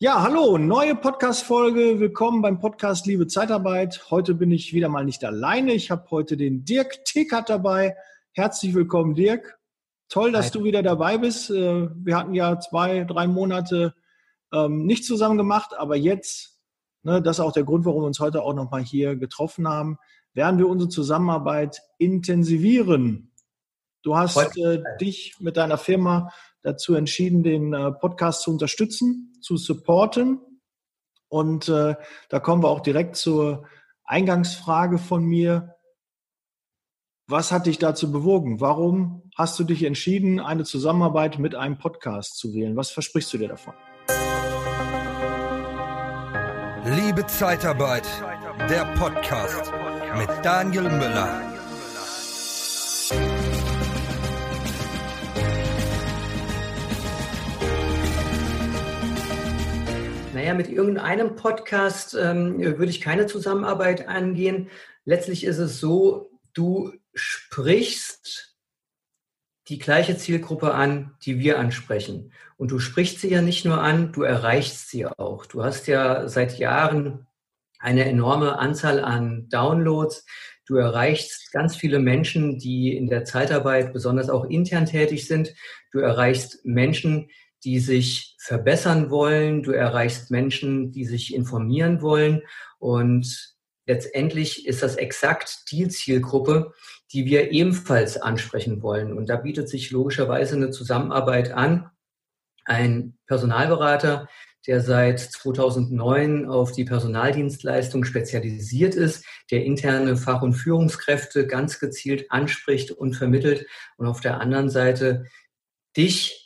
Ja, hallo, neue Podcast-Folge. Willkommen beim Podcast Liebe Zeitarbeit. Heute bin ich wieder mal nicht alleine. Ich habe heute den Dirk Tickert dabei. Herzlich willkommen, Dirk. Toll, dass Hi. du wieder dabei bist. Äh, wir hatten ja zwei, drei Monate ähm, nicht zusammen gemacht, aber jetzt, ne, das ist auch der Grund, warum wir uns heute auch nochmal hier getroffen haben, werden wir unsere Zusammenarbeit intensivieren. Du hast äh, dich mit deiner Firma dazu entschieden, den äh, Podcast zu unterstützen, zu supporten. Und äh, da kommen wir auch direkt zur Eingangsfrage von mir. Was hat dich dazu bewogen? Warum hast du dich entschieden, eine Zusammenarbeit mit einem Podcast zu wählen? Was versprichst du dir davon? Liebe Zeitarbeit, der Podcast mit Daniel Müller. Naja, mit irgendeinem Podcast ähm, würde ich keine Zusammenarbeit angehen. Letztlich ist es so, du sprichst die gleiche Zielgruppe an, die wir ansprechen. Und du sprichst sie ja nicht nur an, du erreichst sie auch. Du hast ja seit Jahren eine enorme Anzahl an Downloads. Du erreichst ganz viele Menschen, die in der Zeitarbeit besonders auch intern tätig sind. Du erreichst Menschen, die sich verbessern wollen. Du erreichst Menschen, die sich informieren wollen. Und letztendlich ist das exakt die Zielgruppe, die wir ebenfalls ansprechen wollen. Und da bietet sich logischerweise eine Zusammenarbeit an. Ein Personalberater, der seit 2009 auf die Personaldienstleistung spezialisiert ist, der interne Fach- und Führungskräfte ganz gezielt anspricht und vermittelt und auf der anderen Seite dich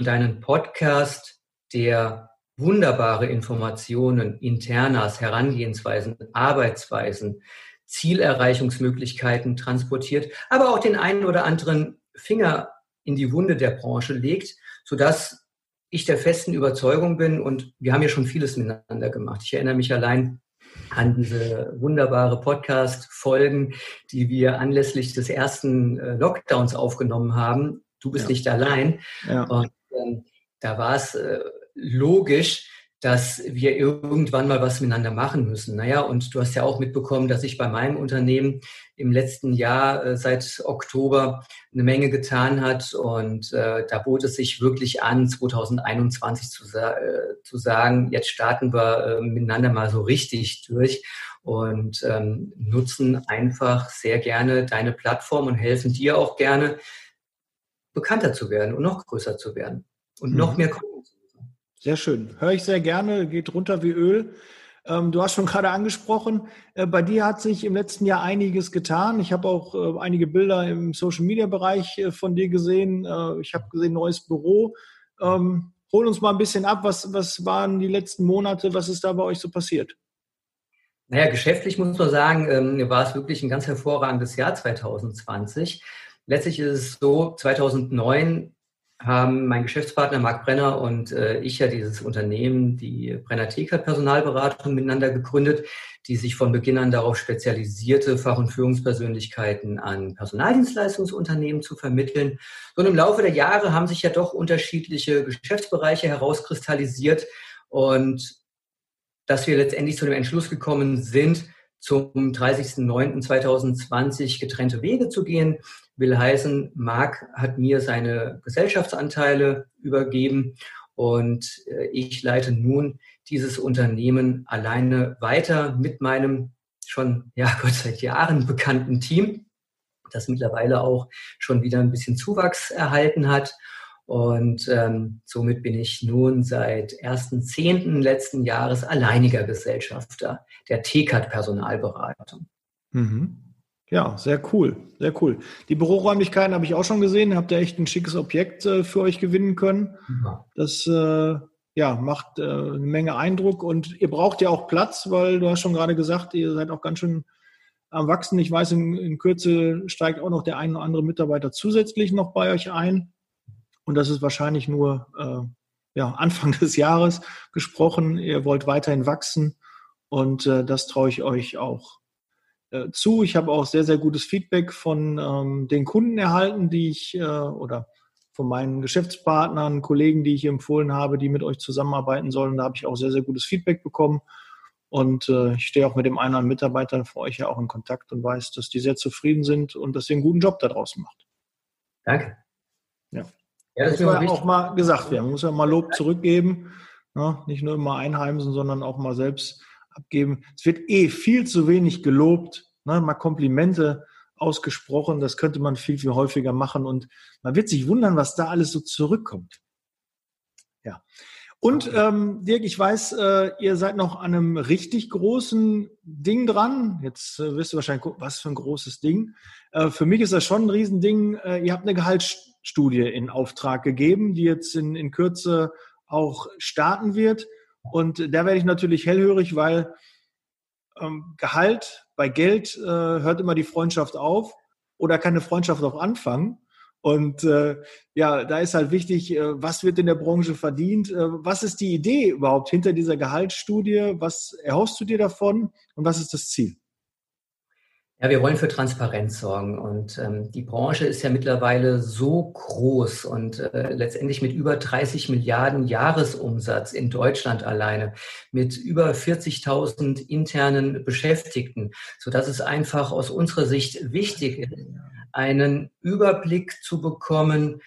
und einen Podcast, der wunderbare Informationen, Internas, Herangehensweisen, Arbeitsweisen, Zielerreichungsmöglichkeiten transportiert, aber auch den einen oder anderen Finger in die Wunde der Branche legt, sodass ich der festen Überzeugung bin und wir haben ja schon vieles miteinander gemacht. Ich erinnere mich allein an diese wunderbare Podcast-Folgen, die wir anlässlich des ersten äh, Lockdowns aufgenommen haben. Du bist ja. nicht allein. Ja. Und ähm, da war es äh, logisch, dass wir irgendwann mal was miteinander machen müssen. Naja, und du hast ja auch mitbekommen, dass sich bei meinem Unternehmen im letzten Jahr äh, seit Oktober eine Menge getan hat. Und äh, da bot es sich wirklich an, 2021 zu, sa äh, zu sagen, jetzt starten wir äh, miteinander mal so richtig durch und ähm, nutzen einfach sehr gerne deine Plattform und helfen dir auch gerne, bekannter zu werden und noch größer zu werden und mhm. noch mehr Kunden zu machen. Sehr schön. Höre ich sehr gerne, geht runter wie Öl. Ähm, du hast schon gerade angesprochen, äh, bei dir hat sich im letzten Jahr einiges getan. Ich habe auch äh, einige Bilder im Social-Media-Bereich äh, von dir gesehen. ich habe gesehen, neues Büro. Ähm, hol uns mal ein bisschen ab. Was, was waren die letzten Monate? Was ist da bei euch so passiert? Naja, geschäftlich muss man sagen, ähm, war es wirklich ein ganz hervorragendes Jahr 2020. Letztlich ist es so, 2009 haben mein Geschäftspartner Marc Brenner und äh, ich ja dieses Unternehmen, die Brenner Tekert Personalberatung miteinander gegründet, die sich von Beginn an darauf spezialisierte Fach- und Führungspersönlichkeiten an Personaldienstleistungsunternehmen zu vermitteln. Und im Laufe der Jahre haben sich ja doch unterschiedliche Geschäftsbereiche herauskristallisiert und dass wir letztendlich zu dem Entschluss gekommen sind, zum 30.09.2020 getrennte Wege zu gehen. Will heißen, Marc hat mir seine Gesellschaftsanteile übergeben und äh, ich leite nun dieses Unternehmen alleine weiter mit meinem schon, ja, Gott seit Jahren bekannten Team, das mittlerweile auch schon wieder ein bisschen Zuwachs erhalten hat. Und ähm, somit bin ich nun seit 1.10. letzten Jahres alleiniger Gesellschafter der TCAT Personalberatung. Mhm. Ja, sehr cool, sehr cool. Die Büroräumlichkeiten habe ich auch schon gesehen. Habt ihr echt ein schickes Objekt äh, für euch gewinnen können. Ja. Das äh, ja, macht äh, eine Menge Eindruck und ihr braucht ja auch Platz, weil du hast schon gerade gesagt, ihr seid auch ganz schön am Wachsen. Ich weiß, in, in Kürze steigt auch noch der ein oder andere Mitarbeiter zusätzlich noch bei euch ein. Und das ist wahrscheinlich nur äh, ja, Anfang des Jahres gesprochen. Ihr wollt weiterhin wachsen und äh, das traue ich euch auch äh, zu. Ich habe auch sehr, sehr gutes Feedback von ähm, den Kunden erhalten, die ich äh, oder von meinen Geschäftspartnern, Kollegen, die ich empfohlen habe, die mit euch zusammenarbeiten sollen. Da habe ich auch sehr, sehr gutes Feedback bekommen. Und äh, ich stehe auch mit dem einen oder anderen Mitarbeiter für euch ja auch in Kontakt und weiß, dass die sehr zufrieden sind und dass ihr einen guten Job da draußen macht. Danke. Ja. ja das, das muss ja auch mal gesagt werden. Man muss ja mal Lob zurückgeben. Ja, ne? nicht nur immer einheimsen, sondern auch mal selbst abgeben. Es wird eh viel zu wenig gelobt, ne? mal Komplimente ausgesprochen. Das könnte man viel, viel häufiger machen und man wird sich wundern, was da alles so zurückkommt. Ja. Und ähm, Dirk, ich weiß, äh, ihr seid noch an einem richtig großen Ding dran. Jetzt äh, wirst du wahrscheinlich gucken, was für ein großes Ding. Äh, für mich ist das schon ein Riesending. Äh, ihr habt eine Gehaltsstudie in Auftrag gegeben, die jetzt in, in Kürze auch starten wird. Und da werde ich natürlich hellhörig, weil ähm, Gehalt bei Geld äh, hört immer die Freundschaft auf oder kann eine Freundschaft auch anfangen. Und äh, ja, da ist halt wichtig, äh, was wird in der Branche verdient? Äh, was ist die Idee überhaupt hinter dieser Gehaltsstudie? Was erhoffst du dir davon und was ist das Ziel? Ja, wir wollen für Transparenz sorgen und ähm, die Branche ist ja mittlerweile so groß und äh, letztendlich mit über 30 Milliarden Jahresumsatz in Deutschland alleine, mit über 40.000 internen Beschäftigten, so dass es einfach aus unserer Sicht wichtig ist, einen Überblick zu bekommen,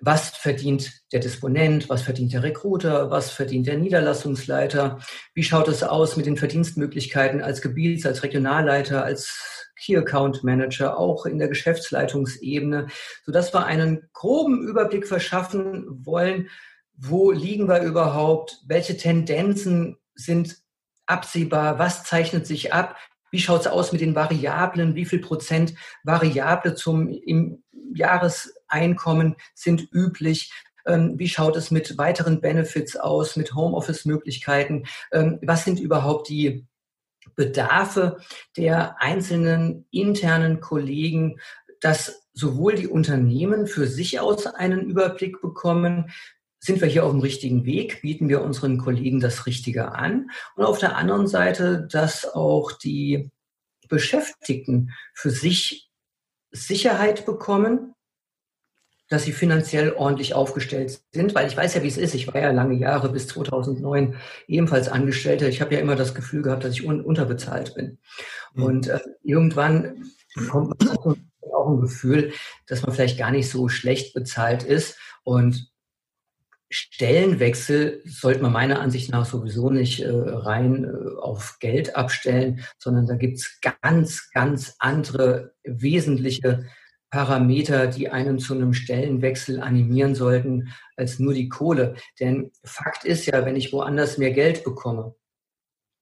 was verdient der Disponent, was verdient der Recruiter, was verdient der Niederlassungsleiter, wie schaut es aus mit den Verdienstmöglichkeiten als Gebiets-, als Regionalleiter, als Key Account Manager, auch in der Geschäftsleitungsebene, sodass wir einen groben Überblick verschaffen wollen, wo liegen wir überhaupt, welche Tendenzen sind absehbar, was zeichnet sich ab, wie schaut es aus mit den Variablen, wie viel Prozent Variable zum im Jahreseinkommen sind üblich, ähm, wie schaut es mit weiteren Benefits aus, mit Homeoffice-Möglichkeiten, ähm, was sind überhaupt die Bedarfe der einzelnen internen Kollegen, dass sowohl die Unternehmen für sich aus einen Überblick bekommen, sind wir hier auf dem richtigen Weg, bieten wir unseren Kollegen das Richtige an? Und auf der anderen Seite, dass auch die Beschäftigten für sich Sicherheit bekommen, dass sie finanziell ordentlich aufgestellt sind, weil ich weiß ja, wie es ist. Ich war ja lange Jahre bis 2009 ebenfalls Angestellter. Ich habe ja immer das Gefühl gehabt, dass ich un unterbezahlt bin. Mhm. Und äh, irgendwann kommt man auch ein Gefühl, dass man vielleicht gar nicht so schlecht bezahlt ist. Und Stellenwechsel sollte man meiner Ansicht nach sowieso nicht äh, rein äh, auf Geld abstellen, sondern da gibt's ganz, ganz andere wesentliche Parameter, die einen zu einem Stellenwechsel animieren sollten, als nur die Kohle. Denn Fakt ist ja, wenn ich woanders mehr Geld bekomme,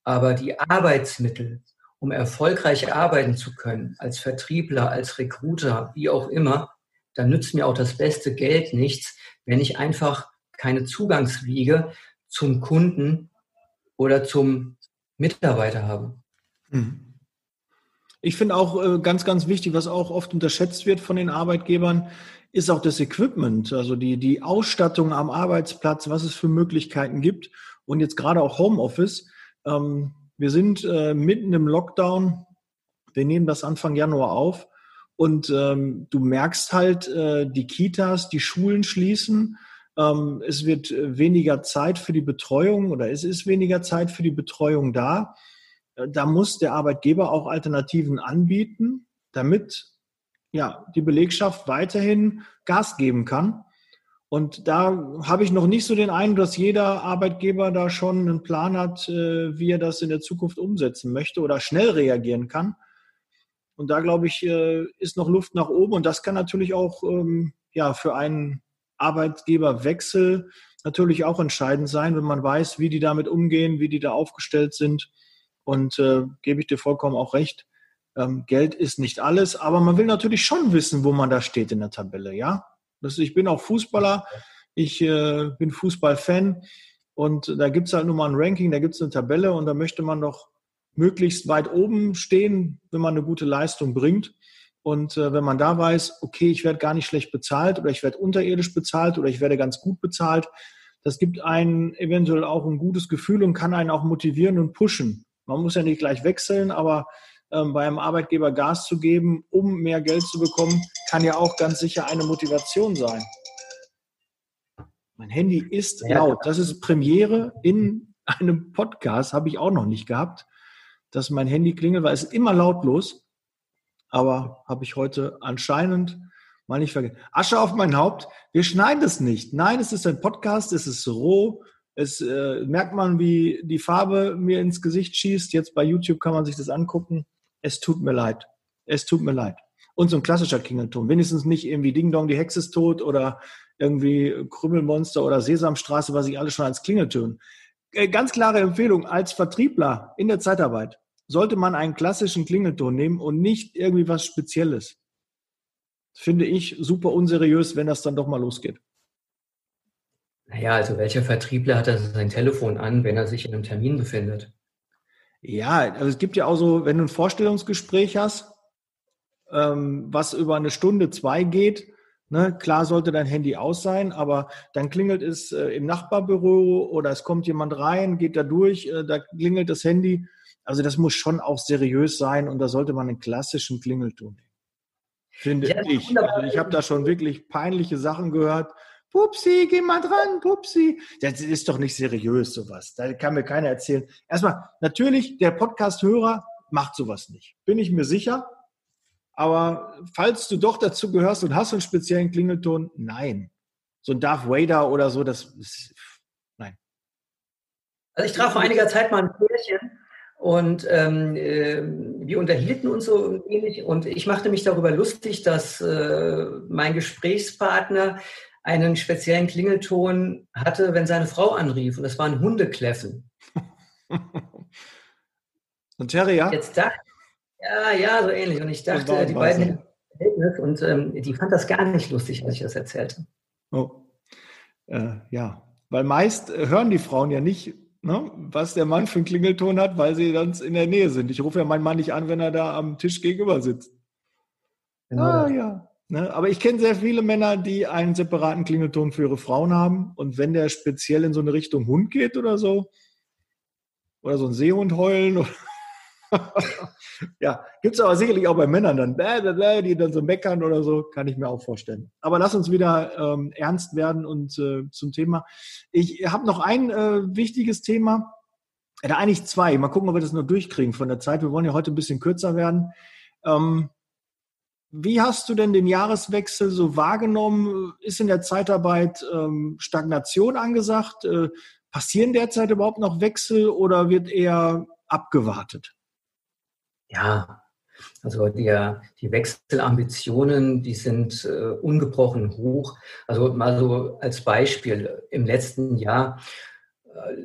aber die Arbeitsmittel, um erfolgreich arbeiten zu können, als Vertriebler, als Recruiter, wie auch immer, dann nützt mir auch das beste Geld nichts, wenn ich einfach keine Zugangswiege zum Kunden oder zum Mitarbeiter habe. Mhm. Ich finde auch äh, ganz, ganz wichtig, was auch oft unterschätzt wird von den Arbeitgebern, ist auch das Equipment, also die, die Ausstattung am Arbeitsplatz, was es für Möglichkeiten gibt. Und jetzt gerade auch Homeoffice. Ähm, wir sind äh, mitten im Lockdown. Wir nehmen das Anfang Januar auf. Und ähm, du merkst halt, äh, die Kitas, die Schulen schließen. Ähm, es wird weniger Zeit für die Betreuung oder es ist weniger Zeit für die Betreuung da da muss der Arbeitgeber auch Alternativen anbieten, damit ja, die Belegschaft weiterhin Gas geben kann. Und da habe ich noch nicht so den Eindruck, dass jeder Arbeitgeber da schon einen Plan hat, äh, wie er das in der Zukunft umsetzen möchte oder schnell reagieren kann. Und da glaube ich, äh, ist noch Luft nach oben. Und das kann natürlich auch ähm, ja, für einen Arbeitgeberwechsel natürlich auch entscheidend sein, wenn man weiß, wie die damit umgehen, wie die da aufgestellt sind. Und äh, gebe ich dir vollkommen auch recht. Ähm, Geld ist nicht alles, aber man will natürlich schon wissen, wo man da steht in der Tabelle, ja. Das, ich bin auch Fußballer, ich äh, bin Fußballfan und da gibt es halt nur mal ein Ranking, da gibt es eine Tabelle und da möchte man doch möglichst weit oben stehen, wenn man eine gute Leistung bringt. Und äh, wenn man da weiß, okay, ich werde gar nicht schlecht bezahlt oder ich werde unterirdisch bezahlt oder ich werde ganz gut bezahlt, das gibt einen eventuell auch ein gutes Gefühl und kann einen auch motivieren und pushen. Man muss ja nicht gleich wechseln, aber ähm, bei einem Arbeitgeber Gas zu geben, um mehr Geld zu bekommen, kann ja auch ganz sicher eine Motivation sein. Mein Handy ist ja, laut. Das ist Premiere in einem Podcast, habe ich auch noch nicht gehabt, dass mein Handy klingelt, weil es immer lautlos. Aber habe ich heute anscheinend mal nicht vergessen. Asche auf mein Haupt. Wir schneiden es nicht. Nein, es ist ein Podcast, es ist roh. Es äh, merkt man, wie die Farbe mir ins Gesicht schießt. Jetzt bei YouTube kann man sich das angucken. Es tut mir leid. Es tut mir leid. Und so ein klassischer Klingelton. Wenigstens nicht irgendwie Ding Dong, die Hexe ist tot oder irgendwie Krümmelmonster oder Sesamstraße, was ich alles schon als Klingelton. Äh, ganz klare Empfehlung als Vertriebler in der Zeitarbeit sollte man einen klassischen Klingelton nehmen und nicht irgendwie was Spezielles. Finde ich super unseriös, wenn das dann doch mal losgeht. Naja, also welcher Vertriebler hat das sein Telefon an, wenn er sich in einem Termin befindet? Ja, also es gibt ja auch so, wenn du ein Vorstellungsgespräch hast, ähm, was über eine Stunde, zwei geht, ne, klar sollte dein Handy aus sein, aber dann klingelt es äh, im Nachbarbüro oder es kommt jemand rein, geht da durch, äh, da klingelt das Handy. Also das muss schon auch seriös sein und da sollte man einen klassischen Klingelton nehmen. Finde ja, ich. Also ich habe da schon wirklich peinliche Sachen gehört. Pupsi, geh mal dran, Pupsi. Das ist doch nicht seriös, sowas. Da kann mir keiner erzählen. Erstmal, natürlich, der Podcast-Hörer macht sowas nicht. Bin ich mir sicher. Aber falls du doch dazu gehörst und hast einen speziellen Klingelton, nein. So ein Darth Vader oder so, das ist, nein. Also ich traf vor einiger Zeit mal ein Pärchen und ähm, äh, wir unterhielten uns so ähnlich und ich machte mich darüber lustig, dass äh, mein Gesprächspartner einen speziellen Klingelton hatte, wenn seine Frau anrief und das war ein Hundekläffen. Und Terrier? Jetzt dachte ja, ja, so ähnlich. Und ich dachte, die beiden und ähm, die fand das gar nicht lustig, als ich das erzählte. Oh. Äh, ja, weil meist äh, hören die Frauen ja nicht, ne, was der Mann für einen Klingelton hat, weil sie dann in der Nähe sind. Ich rufe ja meinen Mann nicht an, wenn er da am Tisch gegenüber sitzt. Genau. Ah, ja. Ne, aber ich kenne sehr viele Männer, die einen separaten Klingelton für ihre Frauen haben. Und wenn der speziell in so eine Richtung Hund geht oder so, oder so ein Seehund heulen ja, gibt es aber sicherlich auch bei Männern dann, die dann so meckern oder so, kann ich mir auch vorstellen. Aber lass uns wieder ähm, ernst werden und äh, zum Thema. Ich habe noch ein äh, wichtiges Thema, oder äh, eigentlich zwei. Mal gucken, ob wir das noch durchkriegen von der Zeit. Wir wollen ja heute ein bisschen kürzer werden. Ähm, wie hast du denn den Jahreswechsel so wahrgenommen? Ist in der Zeitarbeit ähm, Stagnation angesagt? Äh, passieren derzeit überhaupt noch Wechsel oder wird eher abgewartet? Ja, also der, die Wechselambitionen, die sind äh, ungebrochen hoch. Also mal so als Beispiel, im letzten Jahr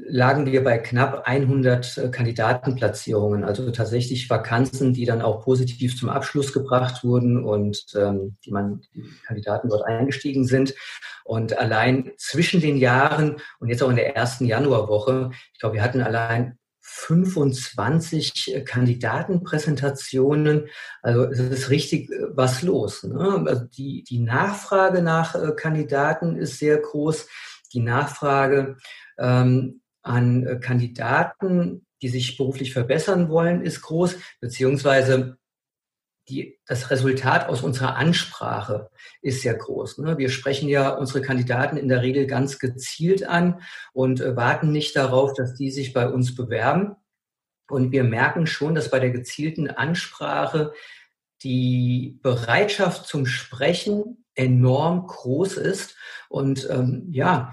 lagen wir bei knapp 100 äh, Kandidatenplatzierungen, also tatsächlich Vakanzen, die dann auch positiv zum Abschluss gebracht wurden und ähm, die man die Kandidaten dort eingestiegen sind. Und allein zwischen den Jahren und jetzt auch in der ersten Januarwoche, ich glaube, wir hatten allein 25 äh, Kandidatenpräsentationen. Also es ist richtig äh, was los. Ne? Also die, die Nachfrage nach Kandidaten ist sehr groß. Die Nachfrage ähm, an Kandidaten, die sich beruflich verbessern wollen, ist groß, beziehungsweise die, das Resultat aus unserer Ansprache ist sehr groß. Ne? Wir sprechen ja unsere Kandidaten in der Regel ganz gezielt an und äh, warten nicht darauf, dass die sich bei uns bewerben. Und wir merken schon, dass bei der gezielten Ansprache die Bereitschaft zum Sprechen enorm groß ist. Und ähm, ja,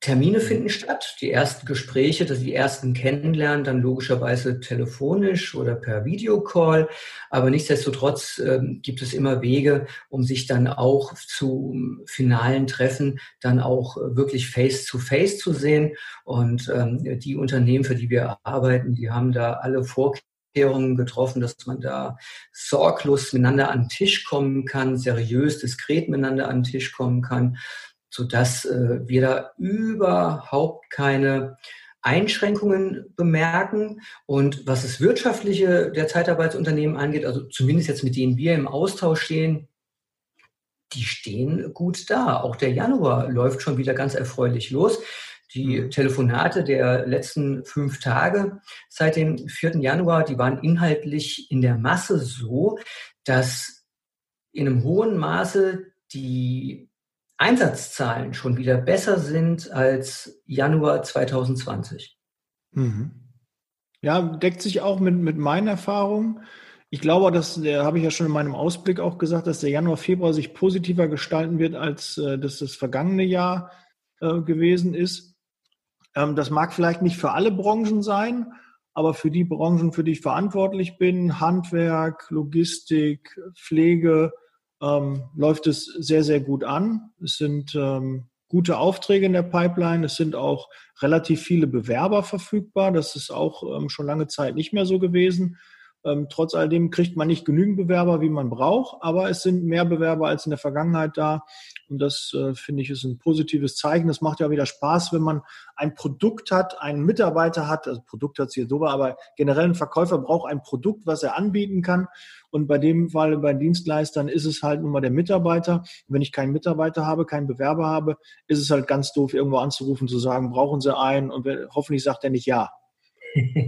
Termine finden statt, die ersten Gespräche, die ersten Kennenlernen, dann logischerweise telefonisch oder per Videocall. Aber nichtsdestotrotz äh, gibt es immer Wege, um sich dann auch zu finalen Treffen dann auch wirklich face-to-face -face zu sehen. Und ähm, die Unternehmen, für die wir arbeiten, die haben da alle Vorkehrungen getroffen, dass man da sorglos miteinander an den Tisch kommen kann, seriös, diskret miteinander an den Tisch kommen kann sodass äh, wir da überhaupt keine Einschränkungen bemerken. Und was das Wirtschaftliche der Zeitarbeitsunternehmen angeht, also zumindest jetzt mit denen wir im Austausch stehen, die stehen gut da. Auch der Januar läuft schon wieder ganz erfreulich los. Die mhm. Telefonate der letzten fünf Tage seit dem 4. Januar, die waren inhaltlich in der Masse so, dass in einem hohen Maße die Einsatzzahlen schon wieder besser sind als Januar 2020. Mhm. Ja, deckt sich auch mit, mit meinen Erfahrungen. Ich glaube, das habe ich ja schon in meinem Ausblick auch gesagt, dass der Januar, Februar sich positiver gestalten wird, als äh, das das vergangene Jahr äh, gewesen ist. Ähm, das mag vielleicht nicht für alle Branchen sein, aber für die Branchen, für die ich verantwortlich bin, Handwerk, Logistik, Pflege, ähm, läuft es sehr, sehr gut an. Es sind ähm, gute Aufträge in der Pipeline. Es sind auch relativ viele Bewerber verfügbar. Das ist auch ähm, schon lange Zeit nicht mehr so gewesen. Ähm, trotz alledem kriegt man nicht genügend Bewerber, wie man braucht, aber es sind mehr Bewerber als in der Vergangenheit da. Und das äh, finde ich ist ein positives Zeichen. Das macht ja wieder Spaß, wenn man ein Produkt hat, einen Mitarbeiter hat. Also Produkt hat es hier so, aber generell ein Verkäufer braucht ein Produkt, was er anbieten kann. Und bei dem Fall bei Dienstleistern ist es halt nun mal der Mitarbeiter. wenn ich keinen Mitarbeiter habe, keinen Bewerber habe, ist es halt ganz doof, irgendwo anzurufen, zu sagen, brauchen Sie einen? Und hoffentlich sagt er nicht ja.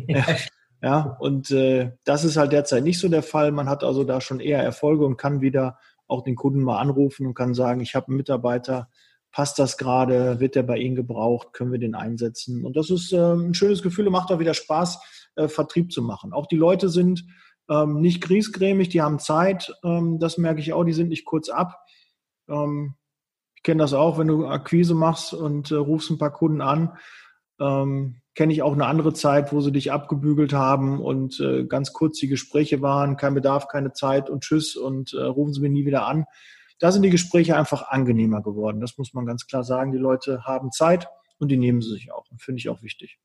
ja. Ja, und äh, das ist halt derzeit nicht so der Fall. Man hat also da schon eher Erfolge und kann wieder auch den Kunden mal anrufen und kann sagen, ich habe einen Mitarbeiter, passt das gerade, wird der bei Ihnen gebraucht, können wir den einsetzen. Und das ist äh, ein schönes Gefühl und macht auch wieder Spaß, äh, Vertrieb zu machen. Auch die Leute sind ähm, nicht griesgrämig, die haben Zeit, ähm, das merke ich auch, die sind nicht kurz ab. Ähm, ich kenne das auch, wenn du Akquise machst und äh, rufst ein paar Kunden an. Kenne ich auch eine andere Zeit, wo sie dich abgebügelt haben und äh, ganz kurz die Gespräche waren, kein Bedarf, keine Zeit und tschüss und äh, rufen sie mir nie wieder an. Da sind die Gespräche einfach angenehmer geworden. Das muss man ganz klar sagen. Die Leute haben Zeit und die nehmen sie sich auch. Finde ich auch wichtig.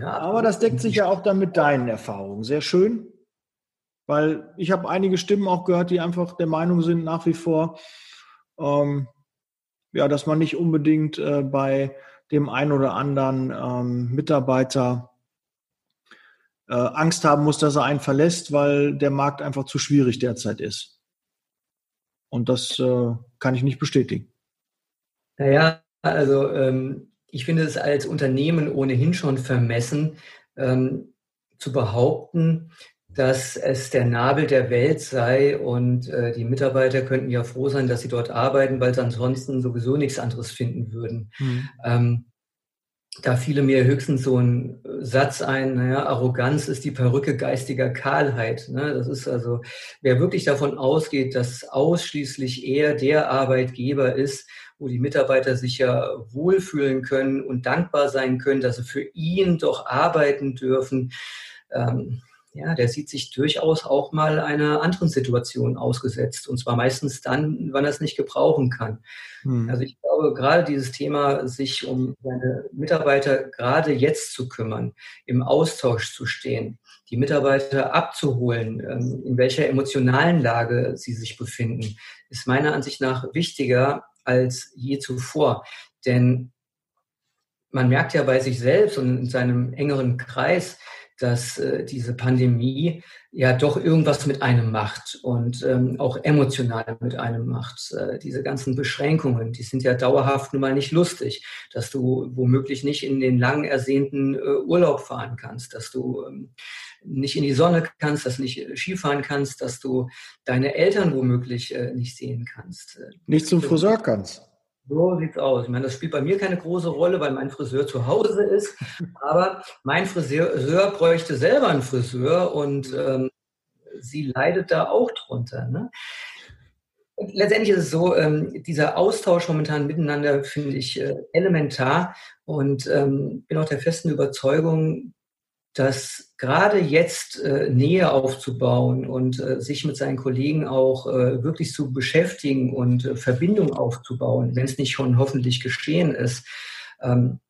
Ja, aber das deckt sich ja auch dann mit deinen Erfahrungen. Sehr schön, weil ich habe einige Stimmen auch gehört, die einfach der Meinung sind nach wie vor, ähm, ja, dass man nicht unbedingt äh, bei dem einen oder anderen ähm, Mitarbeiter äh, Angst haben muss, dass er einen verlässt, weil der Markt einfach zu schwierig derzeit ist. Und das äh, kann ich nicht bestätigen. Naja, also ähm, ich finde es als Unternehmen ohnehin schon vermessen, ähm, zu behaupten, dass es der Nabel der Welt sei und äh, die Mitarbeiter könnten ja froh sein, dass sie dort arbeiten, weil sie ansonsten sowieso nichts anderes finden würden. Mhm. Ähm, da fiele mir höchstens so ein Satz ein, naja, Arroganz ist die Perücke geistiger Kahlheit. Ne? Das ist also, wer wirklich davon ausgeht, dass ausschließlich er der Arbeitgeber ist, wo die Mitarbeiter sich ja wohlfühlen können und dankbar sein können, dass sie für ihn doch arbeiten dürfen, ähm, ja, der sieht sich durchaus auch mal einer anderen Situation ausgesetzt. Und zwar meistens dann, wann er es nicht gebrauchen kann. Hm. Also ich glaube, gerade dieses Thema, sich um seine Mitarbeiter gerade jetzt zu kümmern, im Austausch zu stehen, die Mitarbeiter abzuholen, ähm, in welcher emotionalen Lage sie sich befinden, ist meiner Ansicht nach wichtiger als je zuvor. Denn man merkt ja bei sich selbst und in seinem engeren Kreis, dass äh, diese Pandemie ja doch irgendwas mit einem macht und ähm, auch emotional mit einem macht. Äh, diese ganzen Beschränkungen, die sind ja dauerhaft nun mal nicht lustig, dass du womöglich nicht in den lang ersehnten äh, Urlaub fahren kannst, dass du ähm, nicht in die Sonne kannst, dass du nicht äh, Skifahren kannst, dass du deine Eltern womöglich äh, nicht sehen kannst. Äh, nicht zum Friseur kannst. So sieht's aus. Ich meine, das spielt bei mir keine große Rolle, weil mein Friseur zu Hause ist. Aber mein Friseur bräuchte selber einen Friseur und ähm, sie leidet da auch drunter. Ne? Letztendlich ist es so, ähm, dieser Austausch momentan miteinander finde ich äh, elementar und ähm, bin auch der festen Überzeugung, dass gerade jetzt äh, Nähe aufzubauen und äh, sich mit seinen Kollegen auch äh, wirklich zu beschäftigen und äh, Verbindung aufzubauen, wenn es nicht schon hoffentlich geschehen ist, ähm,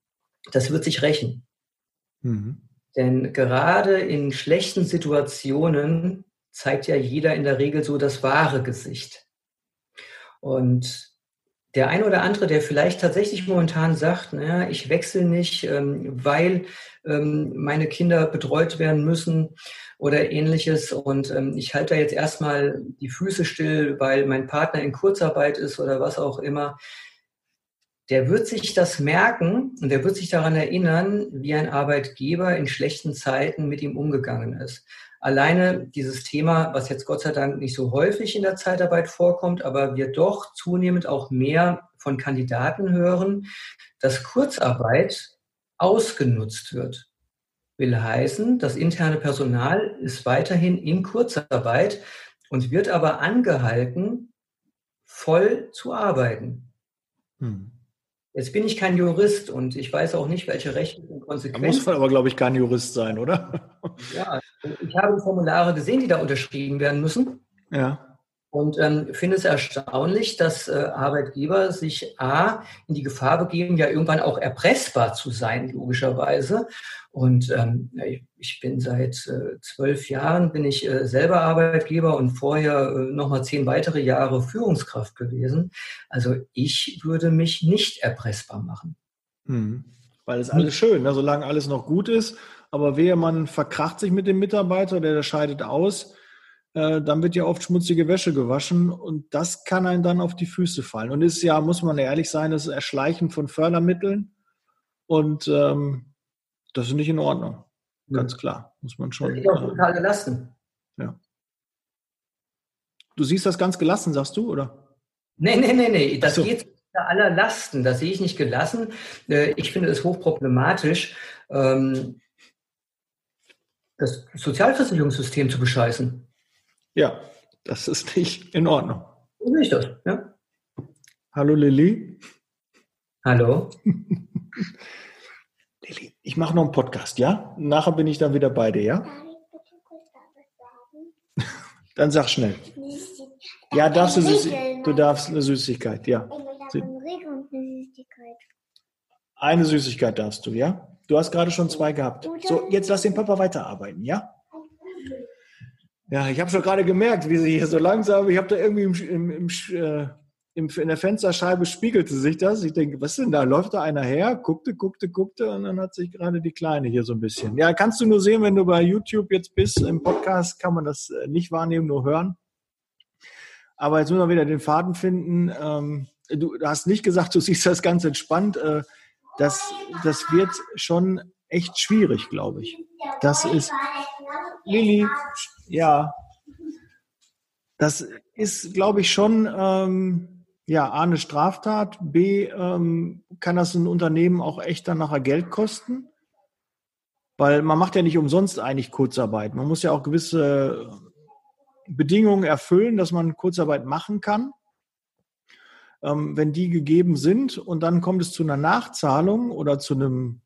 das wird sich rächen. Mhm. Denn gerade in schlechten Situationen zeigt ja jeder in der Regel so das wahre Gesicht. Und der eine oder andere, der vielleicht tatsächlich momentan sagt, naja, ich wechsle nicht, ähm, weil ähm, meine Kinder betreut werden müssen oder ähnliches und ähm, ich halte da jetzt erstmal die Füße still, weil mein Partner in Kurzarbeit ist oder was auch immer, der wird sich das merken und der wird sich daran erinnern, wie ein Arbeitgeber in schlechten Zeiten mit ihm umgegangen ist. Alleine dieses Thema, was jetzt Gott sei Dank nicht so häufig in der Zeitarbeit vorkommt, aber wir doch zunehmend auch mehr von Kandidaten hören, dass Kurzarbeit ausgenutzt wird. Will heißen, das interne Personal ist weiterhin in Kurzarbeit und wird aber angehalten, voll zu arbeiten. Hm. Jetzt bin ich kein Jurist und ich weiß auch nicht, welche rechtlichen Konsequenzen. Da muss man aber, glaube ich, kein Jurist sein, oder? Ja, ich habe Formulare gesehen, die da unterschrieben werden müssen. Ja. Und ähm, finde es erstaunlich, dass äh, Arbeitgeber sich A in die Gefahr begeben, ja irgendwann auch erpressbar zu sein, logischerweise. Und ähm, ich bin seit äh, zwölf Jahren bin ich äh, selber Arbeitgeber und vorher äh, nochmal zehn weitere Jahre Führungskraft gewesen. Also ich würde mich nicht erpressbar machen. Hm. Weil es alles schön, ne? solange alles noch gut ist. Aber wehe, man verkracht sich mit dem Mitarbeiter, der scheidet aus, äh, dann wird ja oft schmutzige Wäsche gewaschen und das kann einem dann auf die Füße fallen. Und ist ja, muss man ehrlich sein, das Erschleichen von Fördermitteln und ähm, das ist nicht in Ordnung. Ganz klar, muss man schon. Das ist auch total gelassen. Ja. Du siehst das ganz gelassen, sagst du, oder? Nee, nee, nee, nee. Das so. geht aller Lasten. Das sehe ich nicht gelassen. Äh, ich finde es hochproblematisch, ähm, das Sozialversicherungssystem zu bescheißen. Ja, das ist nicht in Ordnung. So sehe ich das, ja. Hallo Lilly. Hallo. Lilly, ich mache noch einen Podcast, ja? Nachher bin ich dann wieder bei dir, ja? Dann sag schnell. Ja, darfst du Süßigkeit. Du darfst eine Süßigkeit, ja. Eine Süßigkeit darfst du, ja? Du hast gerade schon zwei gehabt. So, jetzt lass den Papa weiterarbeiten, ja? Ja, ich habe schon gerade gemerkt, wie sie hier so langsam, ich habe da irgendwie im, im, im, äh, im, in der Fensterscheibe spiegelte sich das. Ich denke, was ist denn da? Läuft da einer her? Guckte, guckte, guckte und dann hat sich gerade die Kleine hier so ein bisschen. Ja, kannst du nur sehen, wenn du bei YouTube jetzt bist. Im Podcast kann man das äh, nicht wahrnehmen, nur hören. Aber jetzt müssen wir wieder den Faden finden. Ähm, du hast nicht gesagt, du siehst das ganz entspannt. Das, das wird schon echt schwierig, glaube ich. Das ist. Lili, ja, das ist, glaube ich, schon ähm, ja, A, eine Straftat, B, ähm, kann das ein Unternehmen auch echt dann nachher Geld kosten. Weil man macht ja nicht umsonst eigentlich Kurzarbeit. Man muss ja auch gewisse Bedingungen erfüllen, dass man Kurzarbeit machen kann. Ähm, wenn die gegeben sind und dann kommt es zu einer Nachzahlung oder zu einem,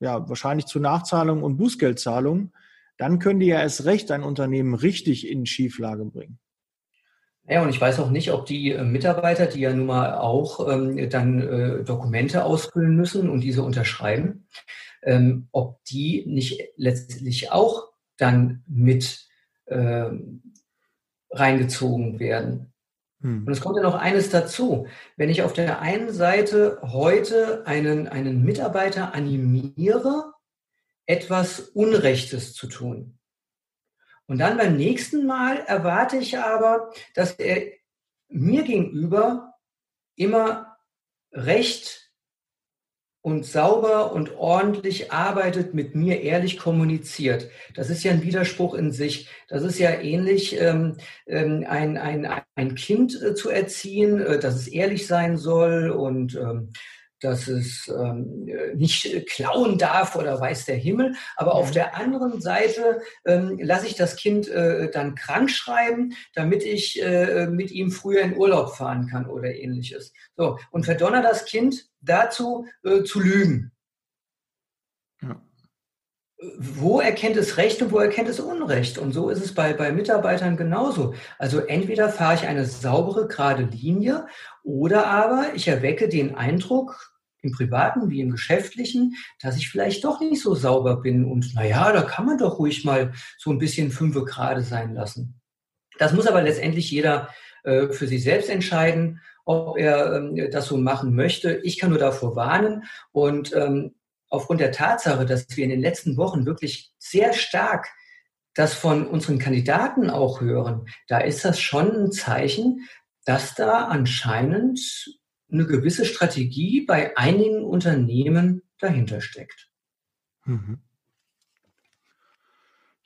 ja, wahrscheinlich zu Nachzahlung und Bußgeldzahlung, dann können die ja erst recht ein Unternehmen richtig in Schieflage bringen. Ja, und ich weiß auch nicht, ob die äh, Mitarbeiter, die ja nun mal auch ähm, dann äh, Dokumente ausfüllen müssen und diese unterschreiben, ähm, ob die nicht letztlich auch dann mit äh, reingezogen werden. Hm. Und es kommt ja noch eines dazu. Wenn ich auf der einen Seite heute einen, einen Mitarbeiter animiere, etwas Unrechtes zu tun. Und dann beim nächsten Mal erwarte ich aber, dass er mir gegenüber immer recht und sauber und ordentlich arbeitet, mit mir ehrlich kommuniziert. Das ist ja ein Widerspruch in sich. Das ist ja ähnlich, ähm, ähm ein, ein, ein Kind äh, zu erziehen, äh, dass es ehrlich sein soll und ähm, dass es ähm, nicht klauen darf oder weiß der Himmel. Aber auf der anderen Seite ähm, lasse ich das Kind äh, dann krank schreiben, damit ich äh, mit ihm früher in Urlaub fahren kann oder ähnliches. So, und verdonner das Kind dazu äh, zu lügen. Ja. Wo erkennt es Recht und wo erkennt es Unrecht? Und so ist es bei, bei Mitarbeitern genauso. Also entweder fahre ich eine saubere, gerade Linie oder aber ich erwecke den Eindruck, im privaten wie im geschäftlichen, dass ich vielleicht doch nicht so sauber bin und naja, da kann man doch ruhig mal so ein bisschen fünfe gerade sein lassen. Das muss aber letztendlich jeder äh, für sich selbst entscheiden, ob er ähm, das so machen möchte. Ich kann nur davor warnen und ähm, aufgrund der Tatsache, dass wir in den letzten Wochen wirklich sehr stark das von unseren Kandidaten auch hören, da ist das schon ein Zeichen, dass da anscheinend eine gewisse Strategie bei einigen Unternehmen dahinter steckt. Mhm.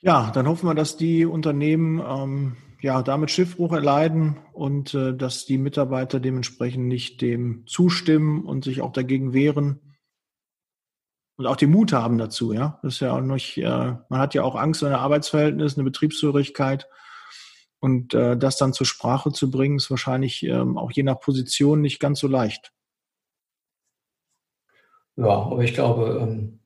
Ja, dann hoffen wir, dass die Unternehmen ähm, ja damit Schiffbruch erleiden und äh, dass die Mitarbeiter dementsprechend nicht dem zustimmen und sich auch dagegen wehren und auch den Mut haben dazu. Ja, das ist ja auch nicht. Äh, man hat ja auch Angst um ein Arbeitsverhältnis, eine Betriebshörigkeit und äh, das dann zur Sprache zu bringen, ist wahrscheinlich ähm, auch je nach Position nicht ganz so leicht. Ja, aber ich glaube, ähm,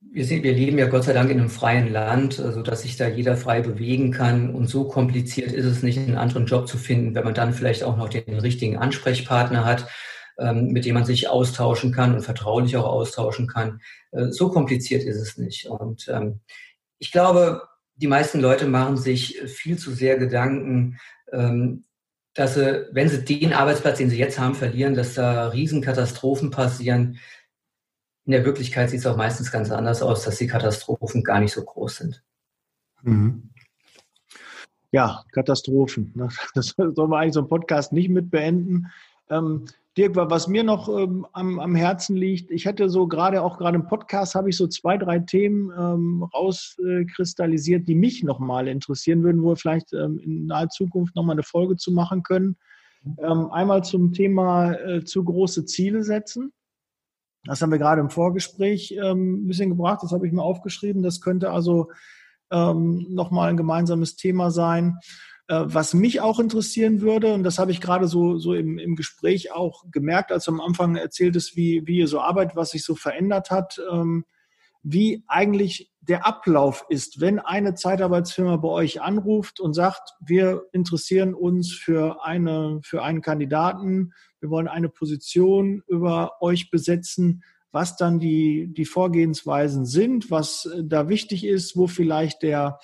wir, sind, wir leben ja Gott sei Dank in einem freien Land, also dass sich da jeder frei bewegen kann. Und so kompliziert ist es nicht, einen anderen Job zu finden, wenn man dann vielleicht auch noch den richtigen Ansprechpartner hat, ähm, mit dem man sich austauschen kann und vertraulich auch austauschen kann. Äh, so kompliziert ist es nicht. Und ähm, ich glaube, die meisten Leute machen sich viel zu sehr Gedanken, ähm, dass sie, wenn sie den Arbeitsplatz, den sie jetzt haben, verlieren, dass da Riesenkatastrophen passieren. In der Wirklichkeit sieht es auch meistens ganz anders aus, dass die Katastrophen gar nicht so groß sind. Mhm. Ja, Katastrophen. Ne? Das soll man eigentlich so einen Podcast nicht mit beenden. Ähm, Dirk, was mir noch ähm, am, am, Herzen liegt, ich hatte so gerade auch gerade im Podcast habe ich so zwei, drei Themen ähm, rauskristallisiert, die mich nochmal interessieren würden, wo wir vielleicht ähm, in naher Zukunft nochmal eine Folge zu machen können. Ähm, einmal zum Thema äh, zu große Ziele setzen. Das haben wir gerade im Vorgespräch ähm, ein bisschen gebracht, das habe ich mir aufgeschrieben. Das könnte also ähm, nochmal ein gemeinsames Thema sein. Äh, was mich auch interessieren würde, und das habe ich gerade so, so im, im Gespräch auch gemerkt, als du am Anfang erzähltest, wie, wie ihr so arbeitet, was sich so verändert hat, ähm, wie eigentlich der Ablauf ist, wenn eine Zeitarbeitsfirma bei euch anruft und sagt, wir interessieren uns für, eine, für einen Kandidaten, wir wollen eine Position über euch besetzen, was dann die, die Vorgehensweisen sind, was da wichtig ist, wo vielleicht der,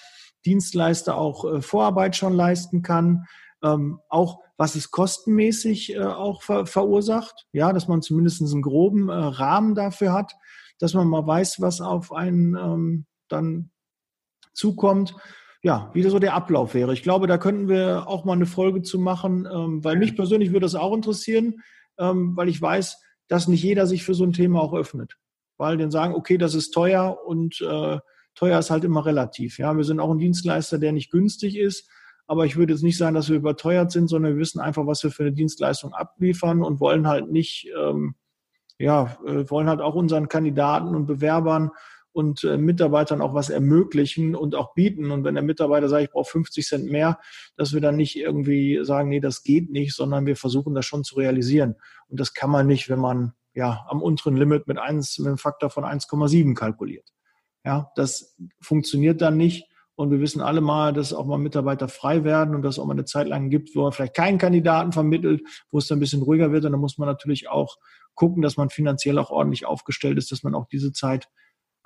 Dienstleister auch äh, Vorarbeit schon leisten kann, ähm, auch was es kostenmäßig äh, auch ver verursacht, ja, dass man zumindest einen groben äh, Rahmen dafür hat, dass man mal weiß, was auf einen ähm, dann zukommt. Ja, wie so der Ablauf wäre. Ich glaube, da könnten wir auch mal eine Folge zu machen, ähm, weil mich persönlich würde das auch interessieren, ähm, weil ich weiß, dass nicht jeder sich für so ein Thema auch öffnet. Weil dann sagen, okay, das ist teuer und äh, teuer ist halt immer relativ. Ja, wir sind auch ein Dienstleister, der nicht günstig ist. Aber ich würde jetzt nicht sagen, dass wir überteuert sind, sondern wir wissen einfach, was wir für eine Dienstleistung abliefern und wollen halt nicht, ähm, ja, äh, wollen halt auch unseren Kandidaten und Bewerbern und äh, Mitarbeitern auch was ermöglichen und auch bieten. Und wenn der Mitarbeiter sagt, ich brauche 50 Cent mehr, dass wir dann nicht irgendwie sagen, nee, das geht nicht, sondern wir versuchen das schon zu realisieren. Und das kann man nicht, wenn man ja am unteren Limit mit, eins, mit einem Faktor von 1,7 kalkuliert. Ja, das funktioniert dann nicht. Und wir wissen alle mal, dass auch mal Mitarbeiter frei werden und dass auch mal eine Zeit lang gibt, wo man vielleicht keinen Kandidaten vermittelt, wo es dann ein bisschen ruhiger wird. Und dann muss man natürlich auch gucken, dass man finanziell auch ordentlich aufgestellt ist, dass man auch diese Zeit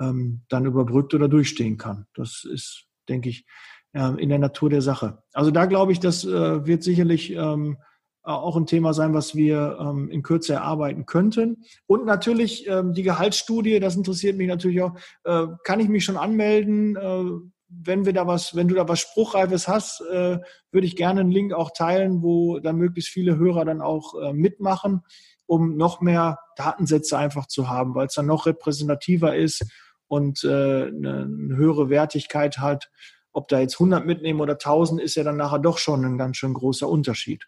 ähm, dann überbrückt oder durchstehen kann. Das ist, denke ich, äh, in der Natur der Sache. Also da glaube ich, das äh, wird sicherlich ähm, äh, auch ein Thema sein, was wir ähm, in Kürze erarbeiten könnten. Und natürlich ähm, die Gehaltsstudie, das interessiert mich natürlich auch. Äh, kann ich mich schon anmelden? Äh, wenn wir da was, wenn du da was Spruchreifes hast, äh, würde ich gerne einen Link auch teilen, wo dann möglichst viele Hörer dann auch äh, mitmachen, um noch mehr Datensätze einfach zu haben, weil es dann noch repräsentativer ist und äh, eine, eine höhere Wertigkeit hat. Ob da jetzt 100 mitnehmen oder 1000 ist ja dann nachher doch schon ein ganz schön großer Unterschied.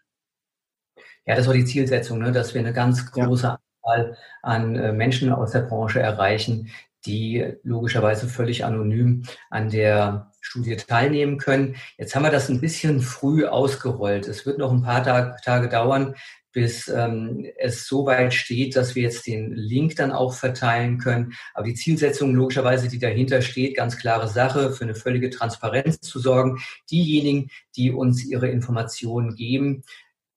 Ja, das war die Zielsetzung, ne, dass wir eine ganz große ja. Anzahl an äh, Menschen aus der Branche erreichen, die logischerweise völlig anonym an der Studie teilnehmen können. Jetzt haben wir das ein bisschen früh ausgerollt. Es wird noch ein paar Tag, Tage dauern, bis ähm, es so weit steht, dass wir jetzt den Link dann auch verteilen können. Aber die Zielsetzung logischerweise, die dahinter steht, ganz klare Sache, für eine völlige Transparenz zu sorgen. Diejenigen, die uns ihre Informationen geben,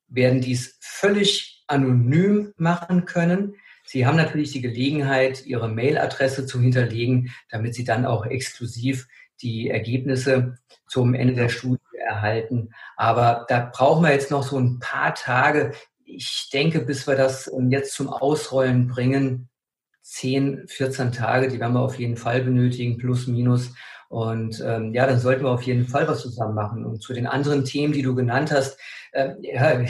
werden dies völlig anonym machen können. Sie haben natürlich die Gelegenheit, Ihre Mailadresse zu hinterlegen, damit Sie dann auch exklusiv die Ergebnisse zum Ende der Studie erhalten. Aber da brauchen wir jetzt noch so ein paar Tage. Ich denke, bis wir das jetzt zum Ausrollen bringen, 10, 14 Tage, die werden wir auf jeden Fall benötigen, plus minus. Und ähm, ja, dann sollten wir auf jeden Fall was zusammen machen. Und zu den anderen Themen, die du genannt hast, Ähm, ja,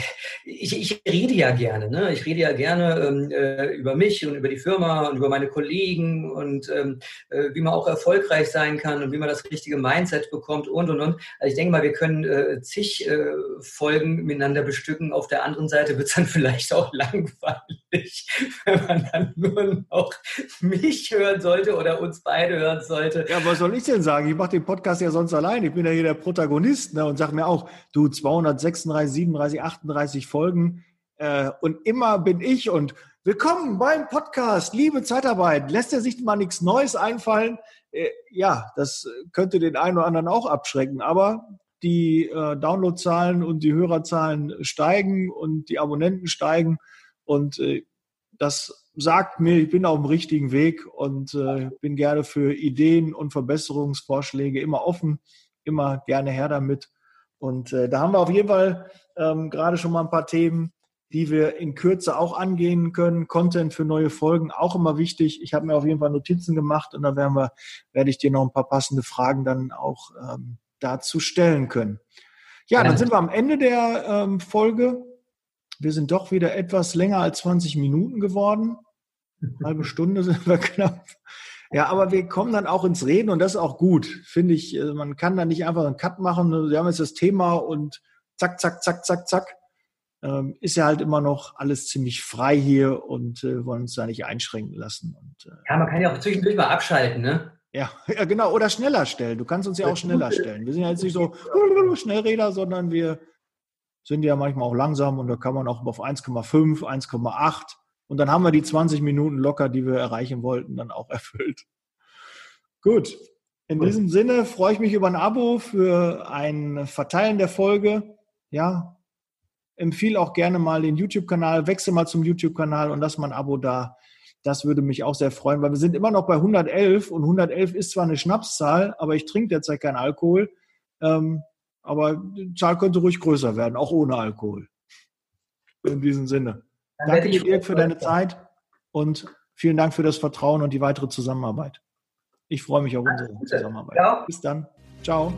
ich, ich rede ja gerne, ne? Ich rede ja gerne ähm, äh, über mich und über die Firma und über meine Kollegen und ähm, äh, wie man auch erfolgreich sein kann und wie man das richtige Mindset bekommt und und und. Also ich denke mal, wir können äh, zig äh, Folgen miteinander bestücken. Auf der anderen Seite wird es dann vielleicht auch langweilig, wenn man dann nur noch mich hören sollte oder uns beide hören sollte. Ja, was soll ich denn sagen? Ich mache den Podcast ja sonst allein. Ich bin ja hier der Protagonist ne, und sage mir auch, du 236, 37, 38 Folgen äh, und immer bin ich und willkommen beim Podcast, liebe Zeitarbeit. Lässt er sich mal nichts Neues einfallen? Äh, ja, das könnte den einen oder anderen auch abschrecken, aber die äh, Downloadzahlen und die Hörerzahlen steigen und die Abonnenten steigen und äh, das sagt mir, ich bin auf dem richtigen Weg und äh, bin gerne für Ideen und Verbesserungsvorschläge immer offen, immer gerne her damit. Und äh, da haben wir auf jeden Fall ähm, gerade schon mal ein paar Themen, die wir in Kürze auch angehen können. Content für neue Folgen auch immer wichtig. Ich habe mir auf jeden Fall Notizen gemacht und da werden wir, werde ich dir noch ein paar passende Fragen dann auch ähm, dazu stellen können. Ja, dann sind wir am Ende der ähm, Folge. Wir sind doch wieder etwas länger als 20 Minuten geworden. Eine halbe Stunde sind wir knapp. Ja, aber wir kommen dann auch ins Reden und das ist auch gut, finde ich. Also man kann da nicht einfach einen Cut machen. Wir haben jetzt das Thema und zack, zack, zack, zack, zack. Ähm, ist ja halt immer noch alles ziemlich frei hier und äh, wollen uns da nicht einschränken lassen. Und, äh, ja, man kann ja auch zwischendurch mal abschalten, ne? Ja, ja, genau. Oder schneller stellen. Du kannst uns ja auch schneller stellen. Wir sind ja jetzt nicht so Schnellräder, sondern wir sind ja manchmal auch langsam und da kann man auch auf 1,5, 1,8 und dann haben wir die 20 Minuten locker, die wir erreichen wollten, dann auch erfüllt. Gut. In diesem Sinne freue ich mich über ein Abo für ein Verteilen der Folge. Ja, empfehle auch gerne mal den YouTube-Kanal, wechsle mal zum YouTube-Kanal und lass mal ein Abo da. Das würde mich auch sehr freuen, weil wir sind immer noch bei 111 und 111 ist zwar eine Schnapszahl, aber ich trinke derzeit keinen Alkohol. Ähm, aber die Zahl könnte ruhig größer werden, auch ohne Alkohol. In diesem Sinne. Dann Danke dir, Dirk, für deine Zeit und vielen Dank für das Vertrauen und die weitere Zusammenarbeit. Ich freue mich auf unsere Zusammenarbeit. Bis dann. Ciao.